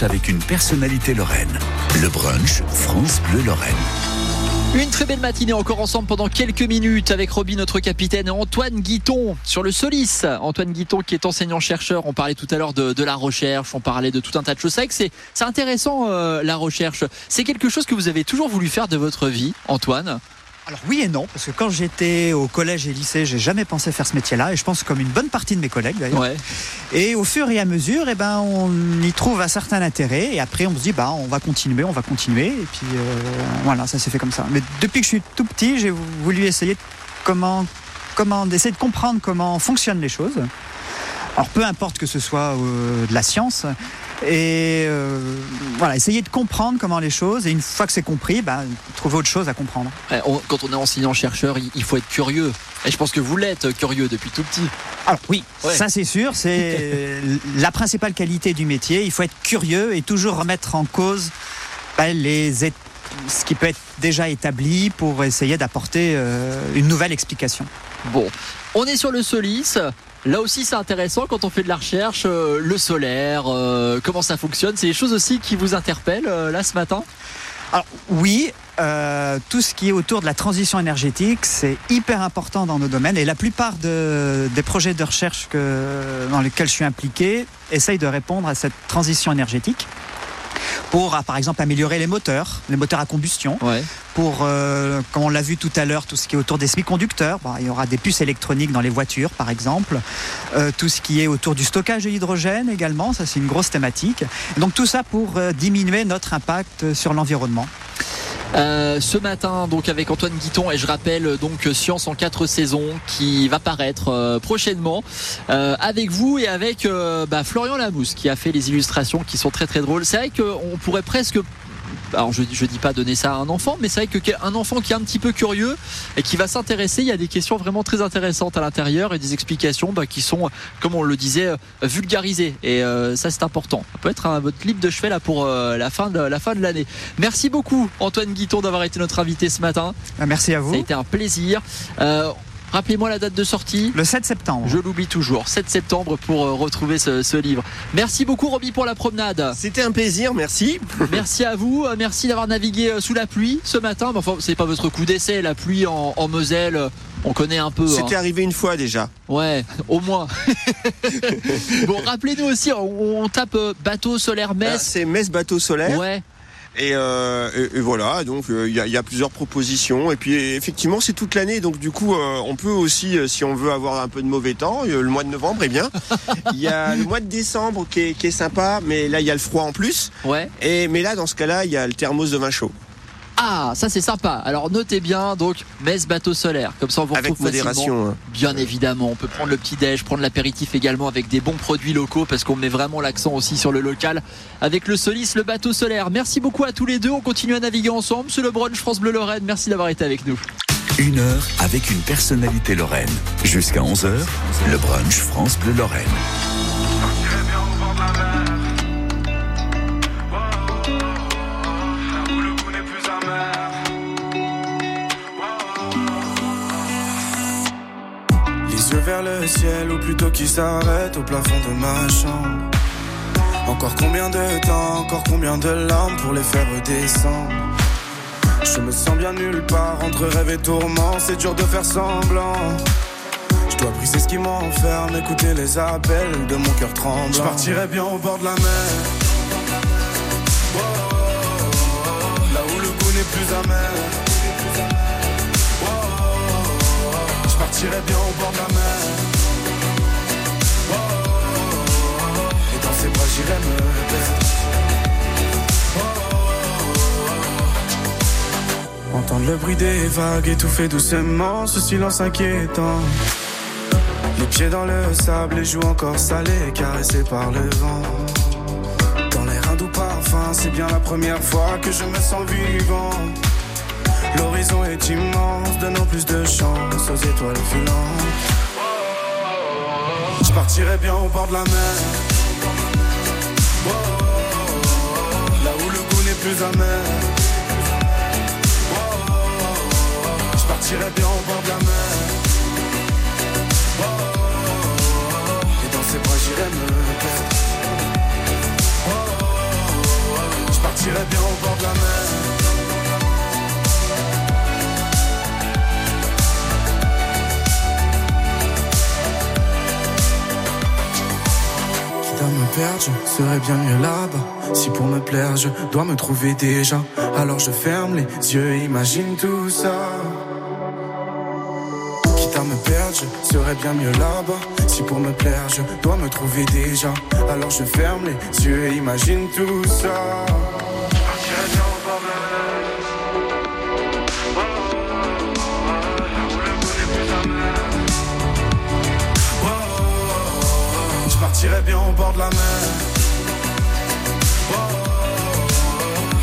Speaker 2: Avec une personnalité lorraine. Le brunch France Bleu Lorraine.
Speaker 3: Une très belle matinée encore ensemble pendant quelques minutes avec Roby, notre capitaine, Antoine Guiton sur le Solis. Antoine Guiton qui est enseignant-chercheur. On parlait tout à l'heure de, la recherche, on parlait de tout un tas de choses. C'est c'est, c'est intéressant euh, la recherche. C'est quelque chose que vous avez toujours voulu faire de votre vie, Antoine?
Speaker 4: Alors oui et non, parce que quand j'étais au collège et lycée, j'ai jamais pensé faire ce métier-là, et je pense comme une bonne partie de mes collègues d'ailleurs.
Speaker 3: Ouais.
Speaker 4: Et au fur et à mesure, eh ben, on y trouve un certain intérêt, et après on se dit, bah, on va continuer, on va continuer, et puis euh, voilà, ça s'est fait comme ça. Mais depuis que je suis tout petit, j'ai voulu essayer de comment, comment, d'essayer de comprendre comment fonctionnent les choses. Alors peu importe que ce soit euh, de la science, et euh, voilà, essayer de comprendre comment les choses, et une fois que c'est compris, bah, trouver autre chose à comprendre.
Speaker 3: On- Quand on est enseignant-chercheur, il il faut être curieux. Et je pense que vous l'êtes euh, curieux depuis tout petit.
Speaker 4: Alors oui,
Speaker 3: Ouais.
Speaker 4: ça c'est sûr, c'est la principale qualité du métier. Il faut être curieux et toujours remettre en cause bah, les ce qui peut être déjà établi pour essayer d'apporter euh, une nouvelle explication.
Speaker 3: Bon, on est sur le Solis. Là aussi, c'est intéressant quand on fait de la recherche, euh, le solaire, euh, comment ça fonctionne. C'est des choses aussi qui vous interpellent euh, là ce matin?
Speaker 4: Alors oui, tout ce qui est autour de la transition énergétique, c'est hyper important dans nos domaines. Et la plupart de- des projets de recherche dans lesquels je suis impliqué essayent de répondre à cette transition énergétique pour, ah, par exemple, améliorer les moteurs, les moteurs à combustion,
Speaker 3: Ouais.
Speaker 4: pour, euh, comme on l'a vu tout à l'heure, tout ce qui est autour des semi-conducteurs. Bon, il y aura des puces électroniques dans les voitures, par exemple. Euh, tout ce qui est autour du stockage de l'hydrogène également, ça c'est une grosse thématique. Donc tout ça pour euh, diminuer notre impact sur l'environnement.
Speaker 3: Euh, ce matin, donc avec Antoine Guiton, et je rappelle donc Science en quatre saisons qui va paraître euh, prochainement euh, avec vous et avec bah, Florian Lamousse qui a fait les illustrations qui sont très très drôles. C'est vrai qu'on pourrait presque alors je, je dis pas donner ça à un enfant, mais c'est vrai que qu'un enfant qui est un petit peu curieux et qui va s'intéresser, il y a des questions vraiment très intéressantes à l'intérieur et des explications bah, qui sont, comme on le disait, euh, vulgarisées. Et euh, ça c'est important. Ça peut être un, votre livre de chevet là pour euh, la fin de la fin de l'année. Merci beaucoup Antoine Guiton d'avoir été notre invité ce matin.
Speaker 4: Euh, Merci à vous.
Speaker 3: Ça a été un plaisir. Euh, Rappelez-moi la date de sortie.
Speaker 4: Le 7 septembre.
Speaker 3: Je l'oublie toujours. 7 septembre pour euh, retrouver ce, ce livre. Merci beaucoup Roby pour la promenade.
Speaker 5: C'était un plaisir, merci.
Speaker 3: Merci à vous, euh, merci d'avoir navigué euh, sous la pluie ce matin. Mais Enfin, c'est pas votre coup d'essai, la pluie en, en Moselle, on connaît un peu.
Speaker 5: C'était
Speaker 3: hein.
Speaker 5: arrivé une fois déjà.
Speaker 3: Ouais, au moins. bon, rappelez-nous aussi, on, on tape bateau solaire
Speaker 5: Ah,
Speaker 3: Metz.
Speaker 5: C'est Metz Bateau Solaire.
Speaker 3: Ouais.
Speaker 5: Et, euh, et- et voilà, donc euh, il y, a- il y a plusieurs propositions. Et puis effectivement, c'est toute l'année, donc du coup, euh, on peut aussi, si on veut avoir un peu de mauvais temps, le mois de novembre est bien. Il y a le mois de décembre qui est, qui est sympa, mais là il y a le froid en plus.
Speaker 3: Ouais.
Speaker 5: Et mais là, dans ce cas-là, il y a le thermos de vin chaud.
Speaker 3: Ah, ça c'est sympa. Alors notez bien, donc Metz bateau solaire. Comme ça on vous
Speaker 5: Avec
Speaker 3: retrouve facilement.
Speaker 5: modération, hein.
Speaker 3: Bien évidemment, on peut prendre le petit déj, prendre l'apéritif également avec des bons produits locaux parce qu'on met vraiment l'accent aussi sur le local avec le Solis, le bateau solaire. Merci beaucoup à tous les deux. On continue à naviguer ensemble. C'est le brunch France Bleu Lorraine. Merci d'avoir été avec nous.
Speaker 2: Une heure avec une personnalité lorraine. Jusqu'à 11h, le brunch France Bleu Lorraine.
Speaker 15: Yeux vers le ciel, ou plutôt qui s'arrête au plafond de ma chambre. Encore combien de temps, encore combien de larmes pour les faire redescendre. Je me sens bien nulle part entre rêve et tourment, c'est dur de faire semblant. Je dois briser ce qui m'enferme, écouter les appels de mon cœur tremblant. Je partirai bien au bord de la mer. Oh, oh, oh, là où le goût n'est plus amer. Je partirai bien au bord de la mer. Et dans ses bras j'irai me perdre. Entendre le bruit des vagues étouffer doucement ce silence inquiétant. Les pieds dans le sable, les joues encore salées, caressées par le vent. Dans l'air un doux parfum, c'est bien la première fois que je me sens vivant. L'horizon est immense, donnant plus de chance aux étoiles filantes. Je partirai bien au bord de la mer. Là où le goût n'est plus amer. Je partirai bien au bord de la mer. Et dans ses bras j'irai me perdre. Je bien au bord de la mer. Perdre, je serais bien mieux là-bas. Si pour me plaire, je dois me trouver déjà. Alors je ferme les yeux imagine tout ça. Quitte à me perdre, je serais bien mieux là-bas. Si pour me plaire, je dois me trouver déjà. Alors je ferme les yeux imagine tout ça. Bien au bord de la mer.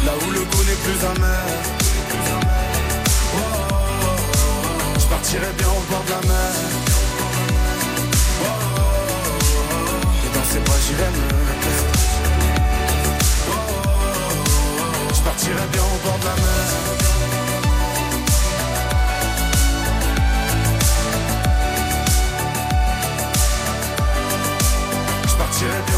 Speaker 15: Là où le goût n'est plus amer. Je partirai bien au bord de la mer. Et dans ses bras j'irai me. Je partirai bien au bord de la mer. La mer.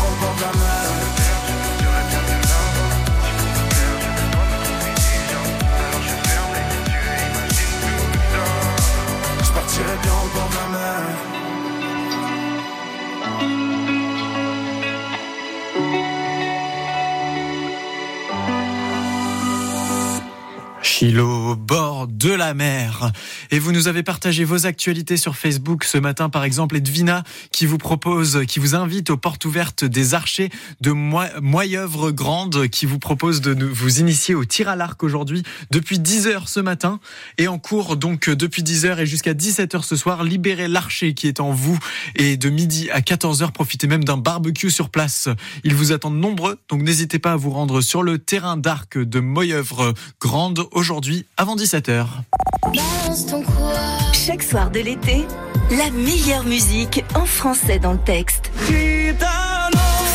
Speaker 1: Chilo au bord de la mer. Et vous nous avez partagé vos actualités sur Facebook ce matin, par exemple, Edwina qui vous propose, qui vous invite aux portes ouvertes des archers de Moyeuvre Grande, qui vous propose de vous initier au tir à l'arc aujourd'hui depuis 10 heures ce matin et en cours donc depuis 10 heures et jusqu'à 17 heures ce soir. Libérez l'archer qui est en vous et de midi à 14 heures, profitez même d'un barbecue sur place. Ils vous attendent nombreux, donc n'hésitez pas à vous rendre sur le terrain d'arc de Moyeuvre Grande aujourd'hui avant 17
Speaker 6: Chaque soir de l'été, la meilleure musique en français dans le texte.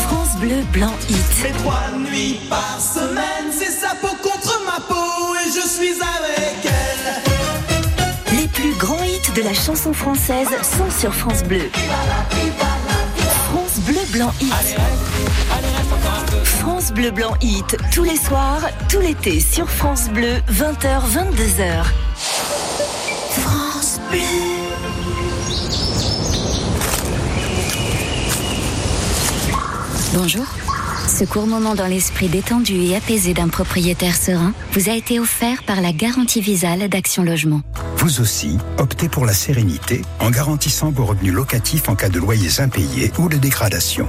Speaker 6: France Bleu Blanc Hit.
Speaker 10: Mais trois nuits par semaine, c'est sa peau contre ma peau et je suis avec elle.
Speaker 6: Les plus grands hits de la chanson française sont sur France Bleu. France Bleu Blanc Hit. France Bleu Blanc Hit, tous les soirs, tout l'été sur France Bleu, 20h, 22h. France Bleu.
Speaker 16: Bonjour. Ce court moment dans l'esprit détendu et apaisé d'un propriétaire serein vous a été offert par la garantie visale d'Action Logement.
Speaker 17: Vous aussi, optez pour la sérénité en garantissant vos revenus locatifs en cas de loyers impayés ou de dégradation.